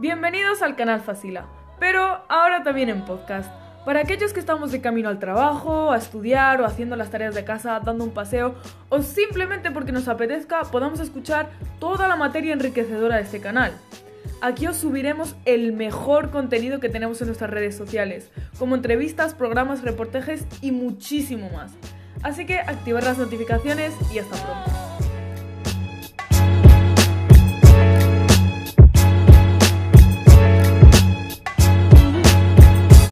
Bienvenidos al canal Facila, pero ahora también en podcast. Para aquellos que estamos de camino al trabajo, a estudiar o haciendo las tareas de casa, dando un paseo o simplemente porque nos apetezca, podamos escuchar toda la materia enriquecedora de este canal. Aquí os subiremos el mejor contenido que tenemos en nuestras redes sociales, como entrevistas, programas, reportajes y muchísimo más. Así que activar las notificaciones y hasta pronto.